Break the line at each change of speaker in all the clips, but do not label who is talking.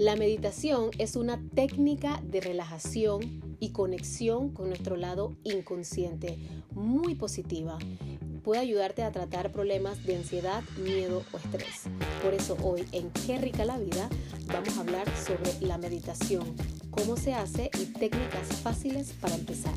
La meditación es una técnica de relajación y conexión con nuestro lado inconsciente, muy positiva. Puede ayudarte a tratar problemas de ansiedad, miedo o estrés. Por eso hoy en Qué rica la vida vamos a hablar sobre la meditación, cómo se hace y técnicas fáciles para empezar.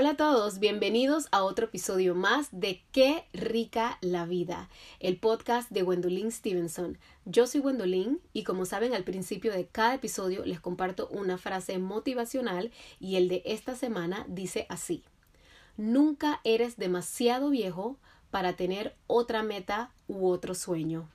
Hola a todos, bienvenidos a otro episodio más de Qué rica la vida, el podcast de Gwendolyn Stevenson. Yo soy Gwendolyn y como saben al principio de cada episodio les comparto una frase motivacional y el de esta semana dice así. Nunca eres demasiado viejo para tener otra meta u otro sueño.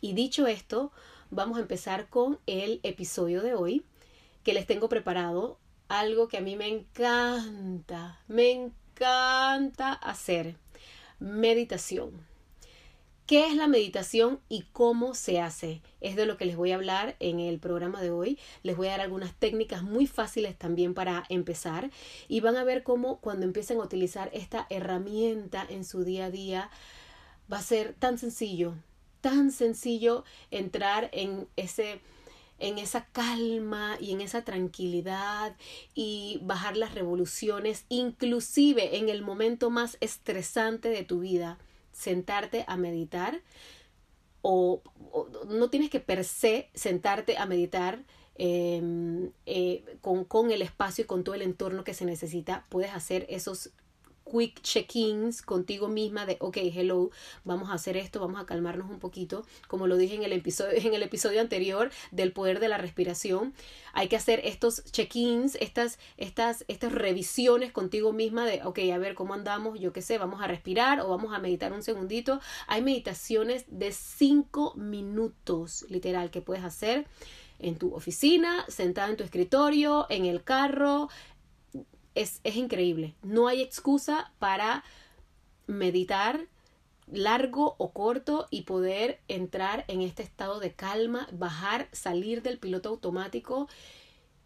Y dicho esto, vamos a empezar con el episodio de hoy que les tengo preparado algo que a mí me encanta, me encanta hacer, meditación. ¿Qué es la meditación y cómo se hace? Es de lo que les voy a hablar en el programa de hoy. Les voy a dar algunas técnicas muy fáciles también para empezar y van a ver cómo cuando empiecen a utilizar esta herramienta en su día a día va a ser tan sencillo, tan sencillo entrar en ese en esa calma y en esa tranquilidad y bajar las revoluciones, inclusive en el momento más estresante de tu vida, sentarte a meditar o, no tienes que per se sentarte a meditar em, eh, con, con el espacio y con todo el entorno que se necesita, puedes hacer esos quick check-ins contigo misma de, ok, hello, vamos a hacer esto, vamos a calmarnos un poquito. Como lo dije en el episodio, en el episodio anterior del poder de la respiración, hay que hacer estos check-ins, estas, estas, estas revisiones contigo misma de, ok, a ver cómo andamos, yo qué sé, vamos a respirar o vamos a meditar un segundito. Hay meditaciones de cinco minutos, literal, que puedes hacer en tu oficina, sentada en tu escritorio, en el carro, es, es increíble. No hay excusa para meditar largo o corto y poder entrar en este estado de calma, bajar, salir del piloto automático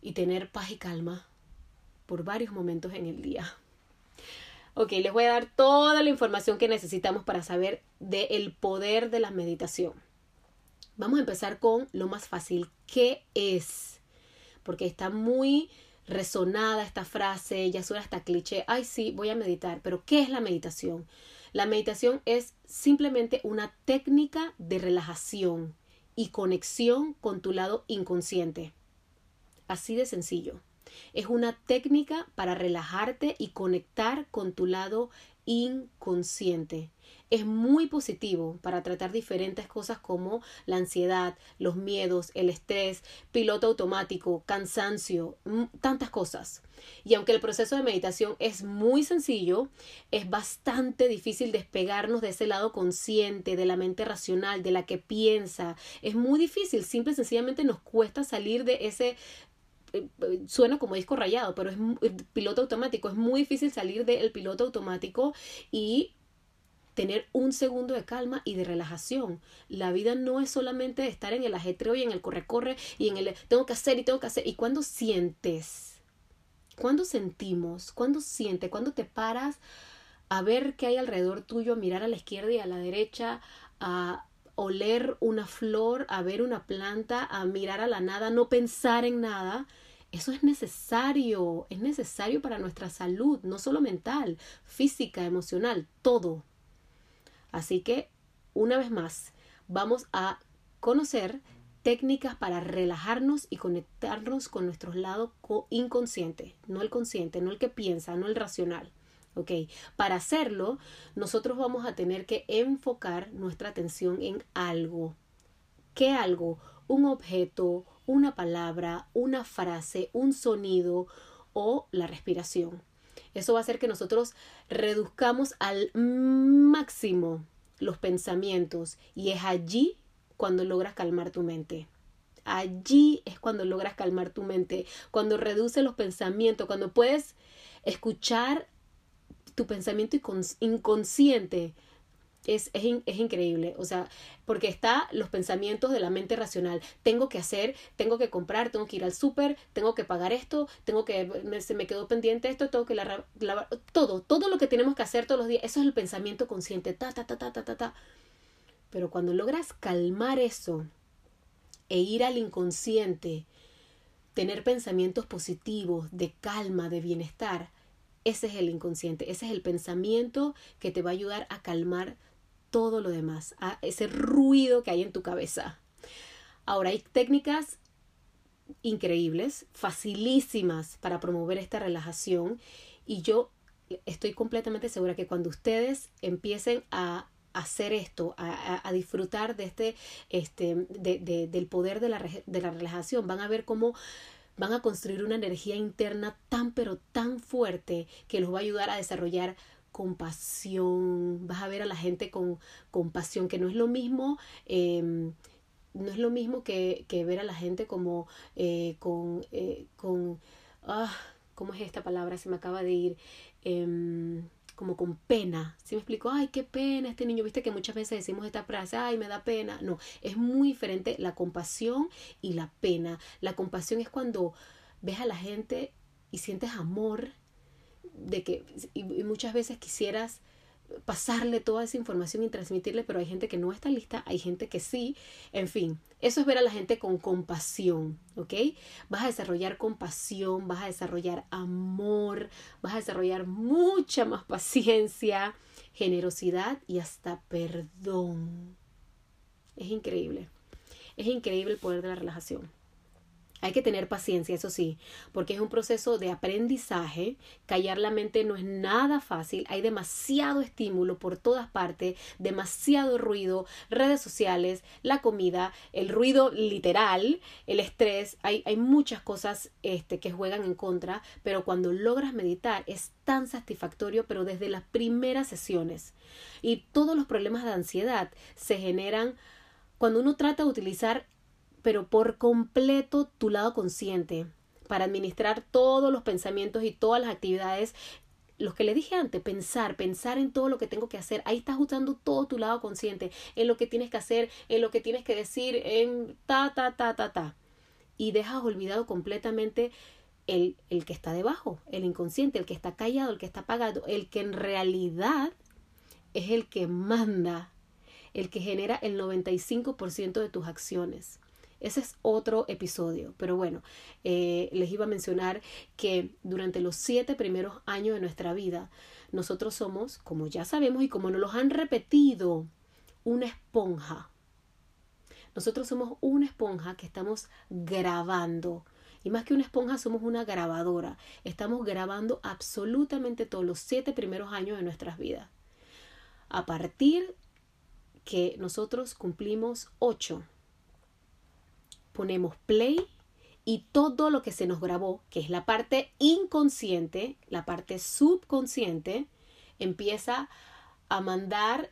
y tener paz y calma por varios momentos en el día. Ok, les voy a dar toda la información que necesitamos para saber del poder de la meditación. Vamos a empezar con lo más fácil. ¿Qué es? Porque está muy resonada esta frase, ya suena hasta cliché, ay sí, voy a meditar, pero ¿qué es la meditación? La meditación es simplemente una técnica de relajación y conexión con tu lado inconsciente. Así de sencillo. Es una técnica para relajarte y conectar con tu lado inconsciente es muy positivo para tratar diferentes cosas como la ansiedad, los miedos, el estrés, piloto automático, cansancio, mm, tantas cosas. Y aunque el proceso de meditación es muy sencillo, es bastante difícil despegarnos de ese lado consciente, de la mente racional, de la que piensa. Es muy difícil, simple y sencillamente nos cuesta salir de ese suena como disco rayado, pero es piloto automático, es muy difícil salir del piloto automático y tener un segundo de calma y de relajación. La vida no es solamente estar en el ajetreo y en el corre-corre y en el tengo que hacer y tengo que hacer. ¿Y cuando sientes? ¿Cuándo sentimos? ¿Cuándo sientes? ¿Cuándo te paras a ver qué hay alrededor tuyo, a mirar a la izquierda y a la derecha, a oler una flor, a ver una planta, a mirar a la nada, no pensar en nada? Eso es necesario, es necesario para nuestra salud, no solo mental, física, emocional, todo. Así que, una vez más, vamos a conocer técnicas para relajarnos y conectarnos con nuestro lado inconsciente, no el consciente, no el que piensa, no el racional. ¿Ok? Para hacerlo, nosotros vamos a tener que enfocar nuestra atención en algo. ¿Qué algo? Un objeto, una palabra, una frase, un sonido o la respiración. Eso va a hacer que nosotros reduzcamos al máximo los pensamientos y es allí cuando logras calmar tu mente. Allí es cuando logras calmar tu mente, cuando reduce los pensamientos, cuando puedes escuchar tu pensamiento inconsciente es, es, increíble, o sea, porque está los pensamientos de la mente racional. Tengo que hacer, tengo que comprar, tengo que ir al súper, tengo que pagar esto, tengo que, se me quedó pendiente esto, tengo que lavar, todo, todo lo que tenemos que hacer todos los días, eso es el pensamiento consciente, ta, ta, ta, ta, ta, ta, ta. Pero cuando logras calmar eso e ir al inconsciente, tener pensamientos positivos, de calma, de bienestar, ese es el inconsciente, ese es el pensamiento que te va a ayudar a calmar todo lo demás, a ese ruido que hay en tu cabeza. Ahora hay técnicas increíbles, facilísimas para promover esta relajación y yo estoy completamente segura que cuando ustedes empiecen a hacer esto, a, disfrutar de este, este, de, del poder de la, de la relajación, van a ver cómo van a construir una energía interna tan pero tan fuerte que los va a ayudar a desarrollar compasión, vas a ver a la gente con compasión, que no es lo mismo, em, no es lo mismo que, ver a la gente como eh, con, eh, con ah, ¿cómo es esta palabra? Se me acaba de ir. Como con pena. ¿Sí me explico? Ay, qué pena este niño. Viste que muchas veces decimos esta frase, ay, me da pena. No, es muy diferente la compasión y la pena. La compasión es cuando ves a la gente y sientes amor de que y muchas veces quisieras pasarle toda esa información y transmitirle, pero hay gente que no está lista, hay gente que sí, en fin, eso es ver a la gente con compasión, ¿ok? Vas a desarrollar compasión, vas a desarrollar amor, vas a desarrollar mucha más paciencia, generosidad y hasta perdón. Es increíble, es increíble el poder de la relajación. Hay que tener paciencia, eso sí, porque es un proceso de aprendizaje. Callar la mente no es nada fácil. Hay demasiado estímulo por todas partes, demasiado ruido, redes sociales, la comida, el ruido literal, el estrés. Hay, hay muchas cosas este, que juegan en contra, pero cuando logras meditar es tan satisfactorio, pero desde las primeras sesiones. Y todos los problemas de ansiedad se generan cuando uno trata de utilizar pero por completo tu lado consciente para administrar todos los pensamientos y todas las actividades los que le dije antes, pensar, pensar en todo lo que tengo que hacer, ahí estás usando todo tu lado consciente, en lo que tienes que hacer, en lo que tienes que decir, en ta, ta, ta, ta, ta. Y dejas olvidado completamente el, el que está debajo, el inconsciente, el que está callado, el que está apagado, el que en realidad es el que manda, el que genera el 95% de tus acciones. Ese es otro episodio. Pero bueno, eh, les iba a mencionar que durante los siete primeros años de nuestra vida, nosotros somos, como ya sabemos y como nos los han repetido, una esponja. Nosotros somos una esponja que estamos grabando. Y más que una esponja, somos una grabadora. Estamos grabando absolutamente todos los siete primeros años de nuestras vidas. A partir que nosotros cumplimos ocho, ponemos play y todo lo que se nos grabó, que es la parte inconsciente, la parte subconsciente, empieza a mandar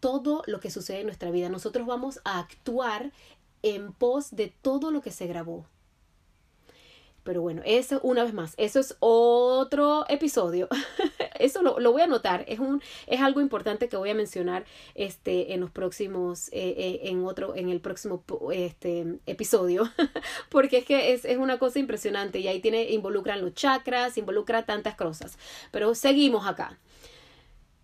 todo lo que sucede en nuestra vida. Nosotros vamos a actuar en pos de todo lo que se grabó. Pero bueno, eso una vez más, eso es otro episodio. eso lo, lo, voy a anotar. Es, un, es algo importante que voy a mencionar este, en los próximos, eh, eh, en otro, en el próximo este, episodio. Porque es que es, es una cosa impresionante y ahí tiene, involucran los chakras, involucra tantas cosas. Pero seguimos acá.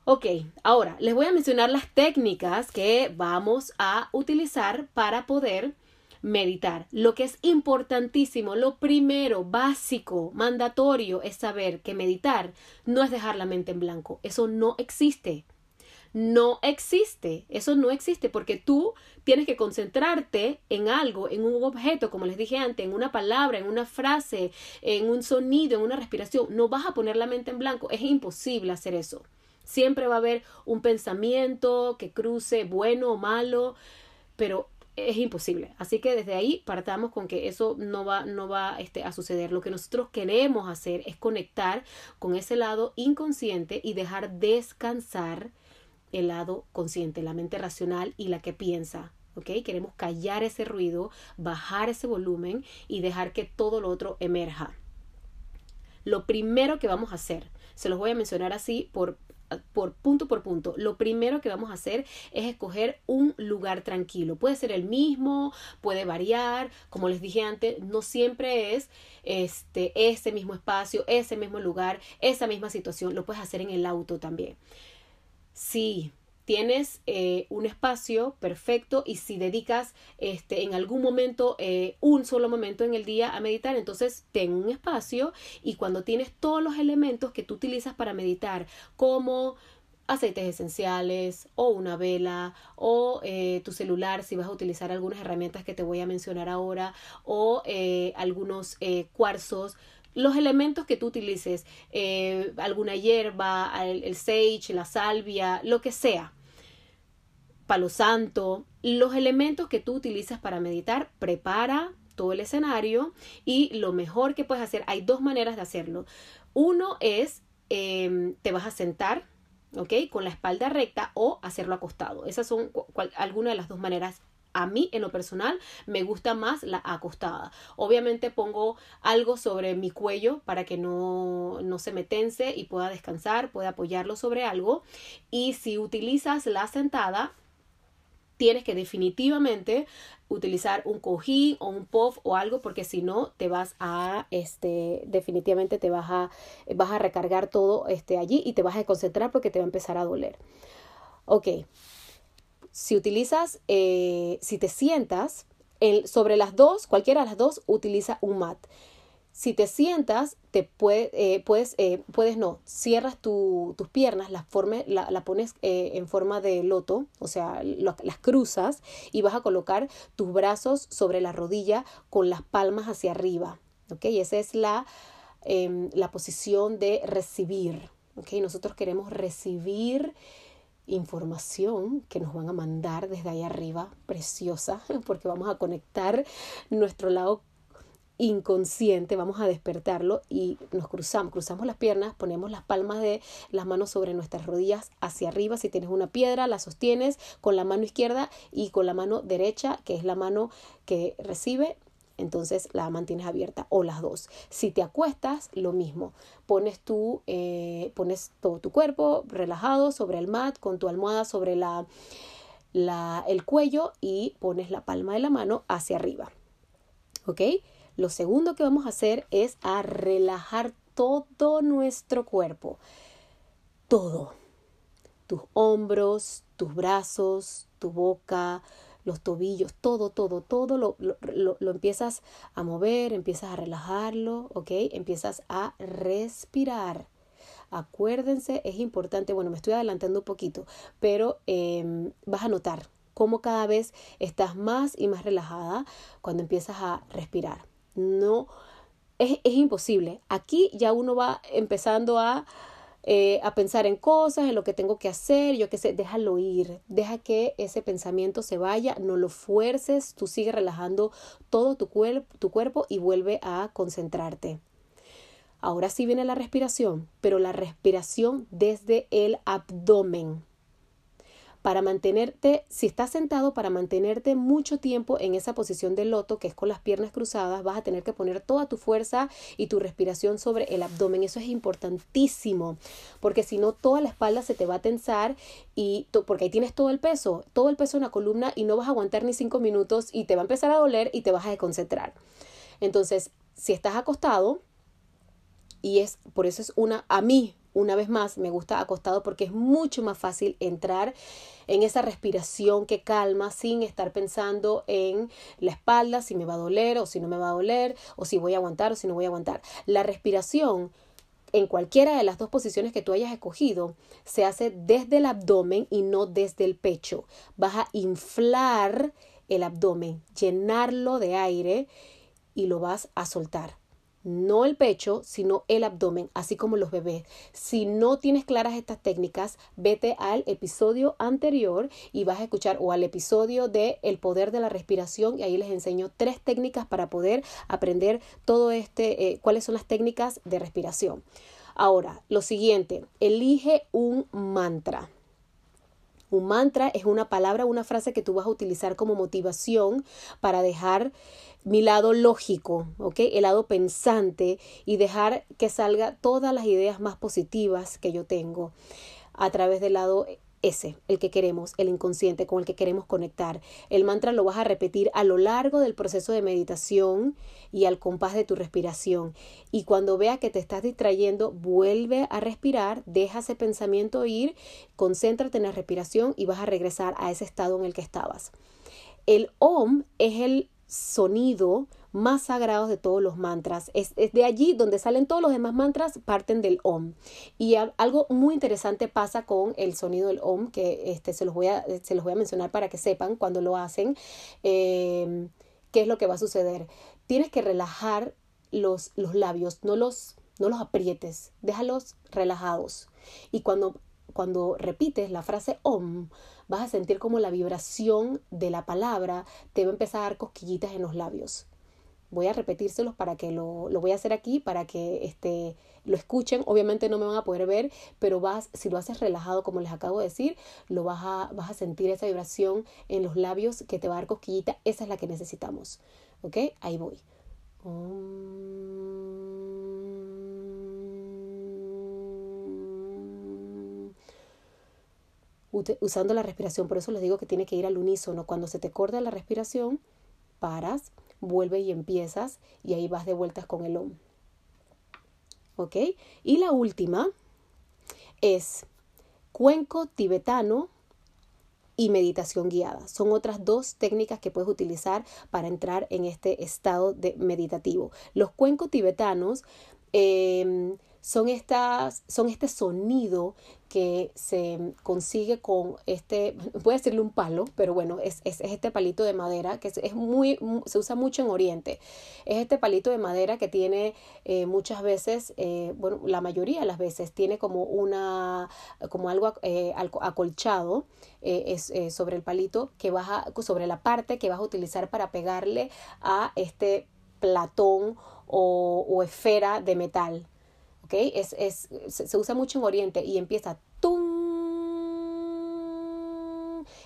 Ok, ahora les voy a mencionar las técnicas que vamos a utilizar para poder meditar. Lo que es importantísimo, lo primero, básico, mandatorio, es saber que meditar no es dejar la mente en blanco. Eso no existe. No existe. Eso no existe porque tú tienes que concentrarte en algo, en un objeto, como les dije antes, en una palabra, en una frase, en un sonido, en una respiración. No vas a poner la mente en blanco. Es imposible hacer eso. Siempre va a haber un pensamiento que cruce bueno o malo, pero es imposible. Así que desde ahí partamos con que eso no va, no va este, a suceder. Lo que nosotros queremos hacer es conectar con ese lado inconsciente y dejar descansar el lado consciente, la mente racional y la que piensa. ¿ok? Queremos callar ese ruido, bajar ese volumen y dejar que todo lo otro emerja. Lo primero que vamos a hacer, se los voy a mencionar así por por punto por punto. Lo primero que vamos a hacer es escoger un lugar tranquilo. Puede ser el mismo, puede variar. Como les dije antes, no siempre es este ese mismo espacio, ese mismo lugar, esa misma situación. Lo puedes hacer en el auto también. Sí, tienes eh, un espacio perfecto y si dedicas este, en algún momento, eh, un solo momento en el día a meditar, entonces ten un espacio y cuando tienes todos los elementos que tú utilizas para meditar, como aceites esenciales o una vela o eh, tu celular si vas a utilizar algunas herramientas que te voy a mencionar ahora o algunos cuarzos los elementos que tú utilices, alguna hierba, el, sage, la salvia, lo que sea palo santo, los elementos que tú utilizas para meditar, prepara todo el escenario y lo mejor que puedes hacer, hay dos maneras de hacerlo. Uno es, em, te vas a sentar, ¿ok? Con la espalda recta o hacerlo acostado. Esas son algunas de las dos maneras a mí en lo personal me gusta más la acostada. Obviamente pongo algo sobre mi cuello para que no, no, se me tense y pueda descansar, pueda apoyarlo sobre algo. Y si utilizas la sentada, tienes que definitivamente utilizar un cojín o un puff o algo porque si no te vas a este definitivamente te vas a vas a recargar todo este allí y te vas a concentrar porque te va a empezar a doler ok si utilizas eh, si te sientas sobre las dos cualquiera de las dos utiliza un mat si te sientas, te puede, eh, puedes, eh, puedes no, cierras tus piernas, las la, la, pones eh, en forma de loto, o sea, las cruzas y vas a colocar tus brazos sobre la rodilla con las palmas hacia arriba. ¿Ok? Esa es la, em, la posición de recibir. ¿Ok? Nosotros queremos recibir información que nos van a mandar desde ahí arriba, preciosa, porque vamos a conectar nuestro lado inconsciente, vamos a despertarlo y nos cruzamos, cruzamos las piernas, ponemos las palmas de las manos sobre nuestras rodillas hacia arriba, si tienes una piedra la sostienes con la mano izquierda y con la mano derecha, que es la mano que recibe, entonces la mantienes abierta o las dos. Si te acuestas, lo mismo. Pones eh, pones todo tu cuerpo relajado sobre el mat con tu almohada sobre la, la, el cuello y pones la palma de la mano hacia arriba. ¿Ok? Lo segundo que vamos a hacer es a relajar todo nuestro cuerpo. Todo. Tus hombros, tus brazos, tu boca, los tobillos, todo, todo, todo lo, lo, empiezas a mover, empiezas a relajarlo, ¿ok? Empiezas a respirar. Acuérdense, es importante, bueno, me estoy adelantando un poquito, pero em, vas a notar cómo cada vez estás más y más relajada cuando empiezas a respirar no, es, es imposible. Aquí ya uno va empezando a, eh, a pensar en cosas, en lo que tengo que hacer, yo qué sé, déjalo ir, deja que ese pensamiento se vaya, no lo fuerces, tú sigue relajando todo tu, tu cuerpo y vuelve a concentrarte. Ahora sí viene la respiración, pero la respiración desde el abdomen para mantenerte, si estás sentado, para mantenerte mucho tiempo en esa posición de loto, que es con las piernas cruzadas, vas a tener que poner toda tu fuerza y tu respiración sobre el abdomen. Eso es importantísimo, porque si no, toda la espalda se te va a tensar y porque ahí tienes todo el peso, todo el peso en la columna y no vas a aguantar ni cinco minutos y te va a empezar a doler y te vas a desconcentrar. Entonces, si estás acostado, y es por eso es una a mí una vez más, me gusta acostado porque es mucho más fácil entrar en esa respiración que calma sin estar pensando en la espalda, si me va a doler o si no me va a doler, o si voy a aguantar o si no voy a aguantar. La respiración en cualquiera de las dos posiciones que tú hayas escogido, se hace desde el abdomen y no desde el pecho. Vas a inflar el abdomen, llenarlo de aire y lo vas a soltar no el pecho, sino el abdomen, así como los bebés. Si no tienes claras estas técnicas, vete al episodio anterior y vas a escuchar o al episodio de El poder de la respiración y ahí les enseño tres técnicas para poder aprender todo este, eh, cuáles son las técnicas de respiración. Ahora, lo siguiente, elige un mantra. Un mantra es una palabra, una frase que tú vas a utilizar como motivación para dejar mi lado lógico, ¿ok? El lado pensante y dejar que salga todas las ideas más positivas que yo tengo a través del lado ese, el que queremos, el inconsciente con el que queremos conectar. El mantra lo vas a repetir a lo largo del proceso de meditación y al compás de tu respiración. Y cuando vea que te estás distrayendo, vuelve a respirar, deja ese pensamiento ir, concéntrate en la respiración y vas a regresar a ese estado en el que estabas. El OM es el sonido más sagrados de todos los mantras. Es, de allí donde salen todos los demás mantras, parten del OM. Y algo muy interesante pasa con el sonido del OM, que este, se, los voy a, se los voy a mencionar para que sepan cuando lo hacen, em, qué es lo que va a suceder. Tienes que relajar los, los labios, no los, no los aprietes, déjalos relajados. Y cuando, cuando repites la frase OM, vas a sentir como la vibración de la palabra te va a empezar a dar cosquillitas en los labios. Voy a repetírselos para que lo, lo voy a hacer aquí, para que este, lo escuchen. Obviamente no me van a poder ver, pero vas, si lo haces relajado, como les acabo de decir, lo vas a, vas a sentir esa vibración en los labios que te va a dar cosquillita. Esa es la que necesitamos. ¿Ok? Ahí voy. usando la respiración. Por eso les digo que tiene que ir al unísono. Cuando se te corta la respiración, paras, vuelve y empiezas y ahí vas de vueltas con el OM. ¿Ok? Y la última es cuenco tibetano y meditación guiada. Son otras dos técnicas que puedes utilizar para entrar en este estado de meditativo. Los cuencos tibetanos eh, son, estas, son este sonido que se consigue con este, voy a decirle un palo, pero bueno, es, es, este palito de madera que es, muy, se usa mucho en Oriente. Es este palito de madera que tiene eh, muchas veces, eh, bueno, la mayoría de las veces tiene como una, como algo eh, acolchado es, sobre el palito que vas a, sobre la parte que vas a utilizar para pegarle a este platón o, o esfera de metal. Es, es, se, usa mucho en Oriente y empieza tum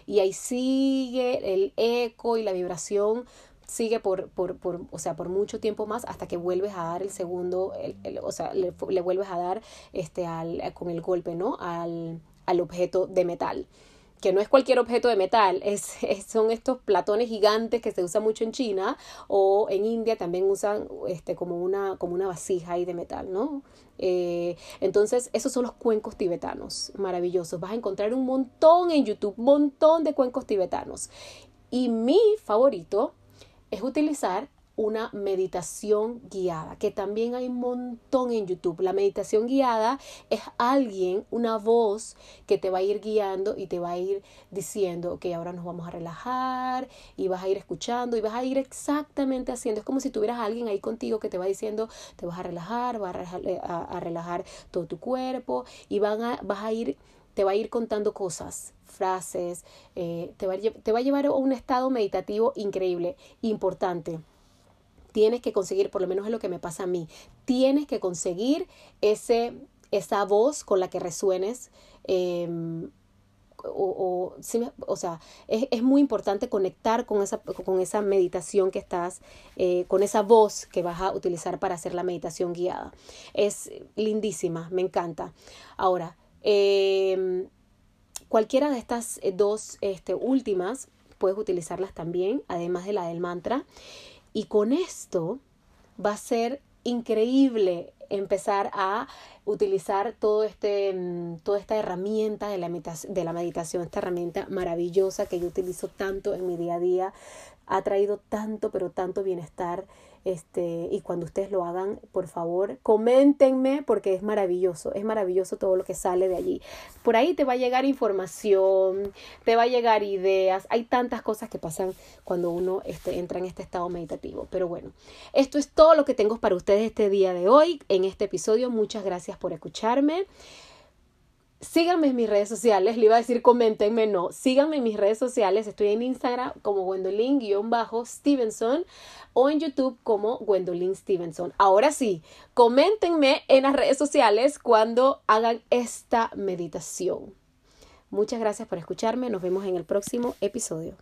y ahí sigue el eco y la vibración sigue por, por, por, o sea, por mucho tiempo más hasta que vuelves a dar el segundo, el, o sea, le, le, vuelves a dar este al, con el golpe, ¿no? Al, al objeto de metal que no es cualquier objeto de metal, es, son estos platones gigantes que se usan mucho en China o en India también usan este, como, una, como una vasija ahí de metal, ¿no? Eh, entonces, esos son los cuencos tibetanos, maravillosos. Vas a encontrar un montón en YouTube, un montón de cuencos tibetanos. Y mi favorito es utilizar una meditación guiada, que también hay un montón en YouTube. La meditación guiada es alguien, una voz que te va a ir guiando y te va a ir diciendo, ok, ahora nos vamos a relajar y vas a ir escuchando y vas a ir exactamente haciendo. Es como si tuvieras a alguien ahí contigo que te va diciendo, te vas a relajar, vas a relajar, todo tu cuerpo y van a, vas a ir, te va a ir contando cosas frases, eh, te, va, te va a llevar a un estado meditativo increíble, importante tienes que conseguir, por lo menos es lo que me pasa a mí, tienes que conseguir ese, esa voz con la que resuenes. Em, o, o, sea, es, es, muy importante conectar con esa, con esa meditación que estás, eh, con esa voz que vas a utilizar para hacer la meditación guiada. Es lindísima, me encanta. Ahora, em, cualquiera de estas dos este, últimas puedes utilizarlas también, además de la del mantra. Y con esto va a ser increíble empezar a utilizar todo este, mm, toda esta herramienta de la, de la meditación, esta herramienta maravillosa que yo utilizo tanto en mi día a día, ha traído tanto, pero tanto bienestar este, y cuando ustedes lo hagan, por favor, coméntenme porque es maravilloso, es maravilloso todo lo que sale de allí. Por ahí te va a llegar información, te va a llegar ideas, hay tantas cosas que pasan cuando uno este, entra en este estado meditativo. Pero bueno, esto es todo lo que tengo para ustedes este día de hoy, en este episodio. Muchas gracias por escucharme. Síganme en mis redes sociales, le iba a decir coméntenme, no, síganme en mis redes sociales, estoy en Instagram como Gwendolyn-Stevenson o en YouTube como Gwendolyn Stevenson. Ahora sí, coméntenme en las redes sociales cuando hagan esta meditación. Muchas gracias por escucharme, nos vemos en el próximo episodio.